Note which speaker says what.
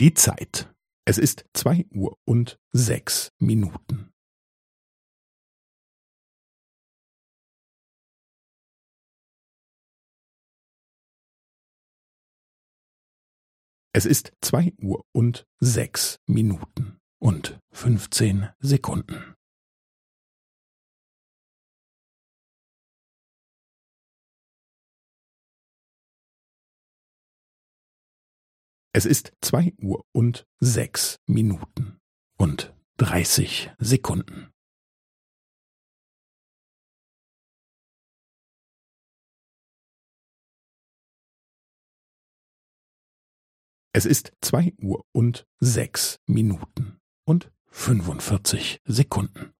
Speaker 1: Die Zeit. Es ist zwei Uhr und sechs Minuten. Es ist zwei Uhr und sechs Minuten und fünfzehn Sekunden. Es ist zwei Uhr und sechs Minuten und dreißig Sekunden. Es ist zwei Uhr und sechs Minuten und fünfundvierzig Sekunden.